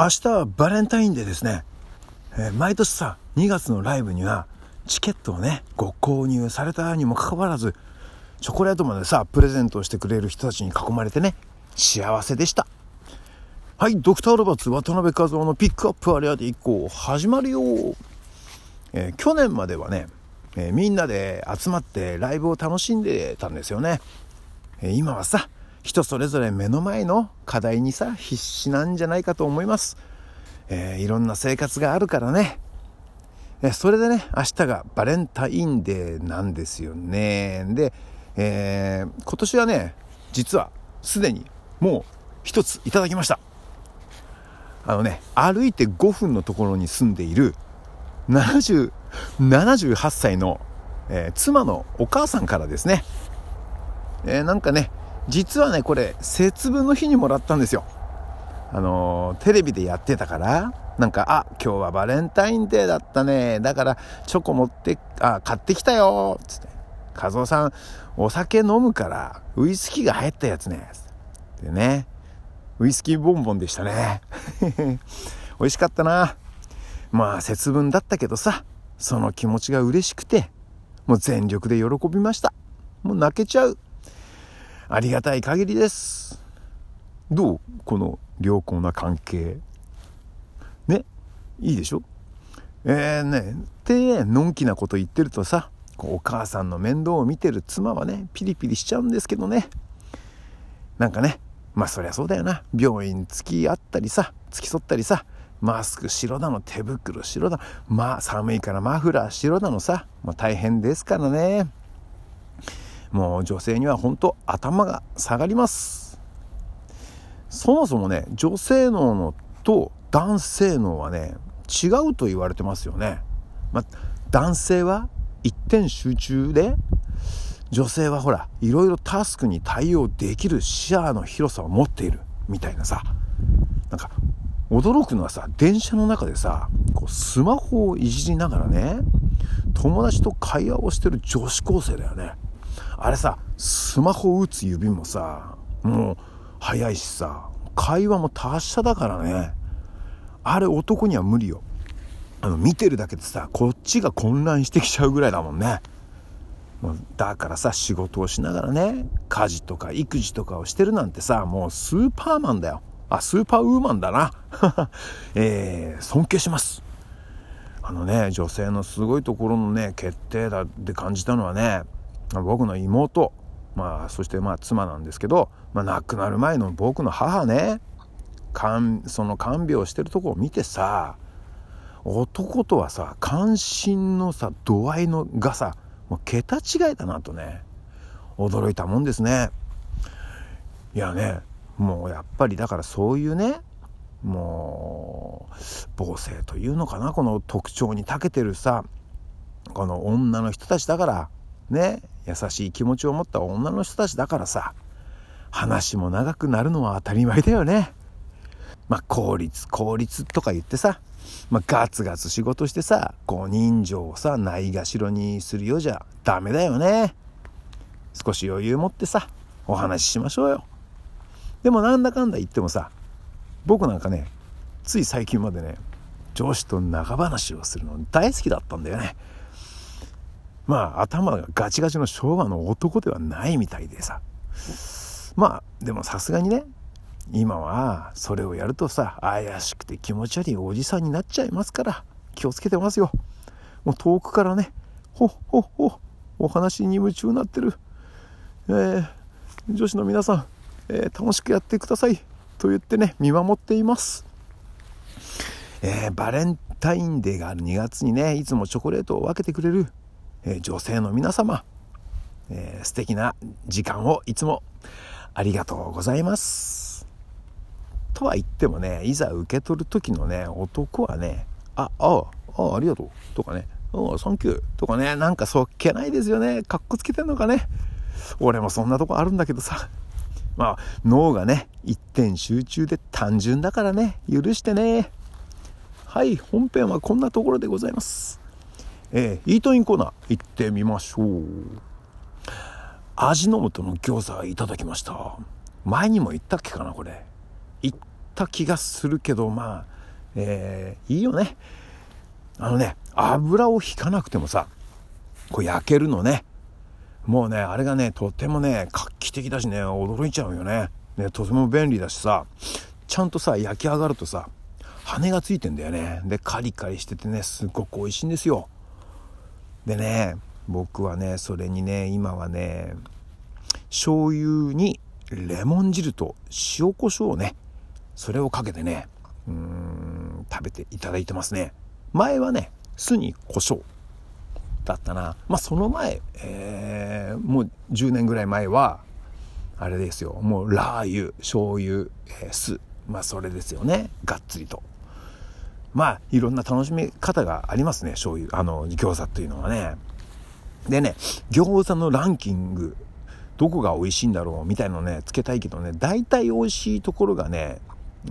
明日はバレンタインデーですね。えー、毎年さ、2月のライブには、チケットをね、ご購入されたにもかかわらず、チョコレートまでさ、プレゼントをしてくれる人たちに囲まれてね、幸せでした。はい、ドクターロバーツ渡辺和夫のピックアップアリアで以降、始まるよ、えー、去年まではね、えー、みんなで集まってライブを楽しんでたんですよね。え今はさ、人それぞれ目の前の課題にさ必死なんじゃないかと思います、えー、いろんな生活があるからね。えそれでね明日がバレンタインデーなんですよね。で、えー、今年はね実はすでにもう一ついただきました。あのね歩いて5分のところに住んでいる70 78歳の、えー、妻のお母さんからですね、えー、なんかね実はねこれ節分の日にもらったんですよ。あのー、テレビでやってたからなんかあ今日はバレンタインデーだったね。だからチョコ持ってあ買ってきたよ。つって。和夫さんお酒飲むからウイスキーが入ったやつね。でねウイスキーボンボンでしたね。美味しかったな。まあ節分だったけどさその気持ちが嬉しくてもう全力で喜びました。もう泣けちゃう。ありがたい限りです。どう？この良好な関係。ね？いいでしょ？えーねってのんきなこと言ってるとさお母さんの面倒を見てる妻はねピリピリしちゃうんですけどね。なんかねまあそりゃそうだよな。病院付き合ったりさ付き添ったりさマスク白だの手袋白だまあ寒いからマフラー白だのさ、まあ、大変ですからね。もう女性には本当頭が下がります。そもそもね女性脳のと男性脳はね違うと言われてますよね、まあ男性は一点集中で女性はほらいろいろタスクに対応できる視野の広さを持っているみたいなさ。なんか驚くのはさ電車の中でさこうスマホをいじりながらね友達と会話をしてる女子高生だよね。あれさスマホ打つ指もさもう速いしさ会話も達者だからね。あれ男には無理よ。あの見てるだけでさこっちが混乱してきちゃうぐらいだもんね。だからさ仕事をしながらね家事とか育児とかをしてるなんてさもうスーパーマンだよ。あスーパーウーマンだな。えー、尊敬します。あのね女性のすごいところのね決定だって感じたのはね僕の妹、まあ、そしてまあ妻なんですけど、まあ、亡くなる前の僕の母ねその看病してるとこを見てさ男とはさ関心のさ度合いのがさもう桁違いだなとね驚いたもんですね。いやねもうやっぱりだからそういうねもう母性というのかなこの特徴に長けてるさこの女の人たちだからね優しい気持ちを持った女の人たちだからさ。話も長くなるのは当たり前だよね。まあ効率効率とか言ってさ、まあ、ガツガツ仕事してさこう人情をさないがしろにするようじゃダメだよね。少し余裕持ってさお話ししましょうよ。でもなんだかんだ言ってもさ僕なんかねつい最近までね上司と長話をするの大好きだったんだよね。まあ頭がガチガチの昭和の男ではないみたいでさ。まあでもさすがにね今はそれをやるとさ怪しくて気持ち悪いおじさんになっちゃいますから気をつけてますよ。もう遠くからねほっほっほお話に夢中になってる、えー、女子の皆さん、えー、楽しくやってくださいと言ってね見守っています。えー、バレンタインデーがある2月にねいつもチョコレートを分けてくれるえ、女性の皆様、えー、素敵な時間をいつもありがとうございます。とは言ってもね、いざ受け取る時のね、男はね、あ、ああ、ありがとうとかね、あサンキューとかね、なんかそっけないですよね。かっこつけてんのかね。俺もそんなとこあるんだけどさ。まあ、脳がね、一点集中で単純だからね、許してね。はい、本編はこんなところでございます。えー、イートインコーナー行ってみましょう。味の素の餃子いただきました。前にも言ったっけかなこれ。行った気がするけどまあえー、いいよね。あのね油を引かなくてもさこう焼けるのね。もうねあれがねとてもね画期的だしね驚いちゃうよね。ねとても便利だしさ。ちゃんとさ焼き上がるとさ羽がついてんだよね。でカリカリしててねすごく美味しいんですよ。でね僕はねそれにね今はね醤油にレモン汁と塩コショウをねそれをかけてねうーん食べていただいてますね。前はね酢に胡椒だったな。まあその前、えー、もう10年ぐらい前はあれですよ。もうラー油醤油、えー、酢。まあそれですよね。がっつりと。まあいろんな楽しみ方がありますね醤油あの餃子っていうのはね。でね餃子のランキングどこが美味しいんだろうみたいのねつけたいけどね大体美味しいところがね、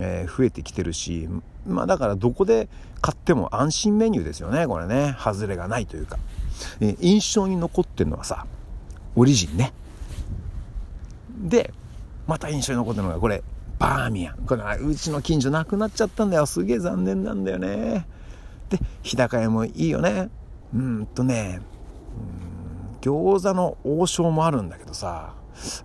えー、増えてきてるしまあだからどこで買っても安心メニューですよねこれね。外れがないというか、えー、印象に残ってるのはさオリジンね。でまた印象に残ってるのがこれ。バーミヤン。これうちの近所なくなっちゃったんだよ。すげえ残念なんだよね。で日高屋もいいよね。うんとねうん餃子の王将もあるんだけどさ。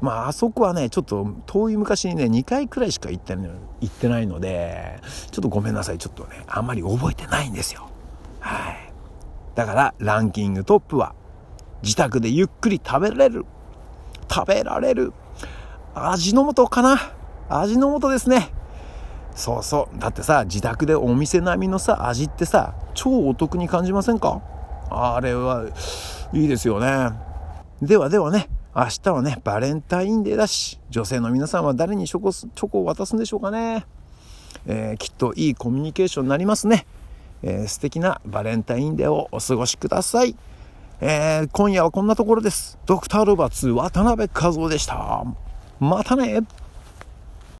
まああそこはねちょっと遠い昔にね2回くらいしか行って行ってないのでちょっとごめんなさい。ちょっとねあんまり覚えてないんですよ。はい。だからランキングトップは自宅でゆっくり食べられる食べられる味の素かな。味の素ですね。そうそう。だってさ自宅でお店並みのさ味ってさ超お得に感じませんか？あれはいいですよね。ではではね明日はねバレンタインデーだし女性の皆さんは誰にチョコチョコを渡すんでしょうかね、えー、きっといいコミュニケーションになりますね、えー、素敵なバレンタインデーをお過ごしください、えー、今夜はこんなところです。ドクターロバーツ渡辺和夫でした。またね。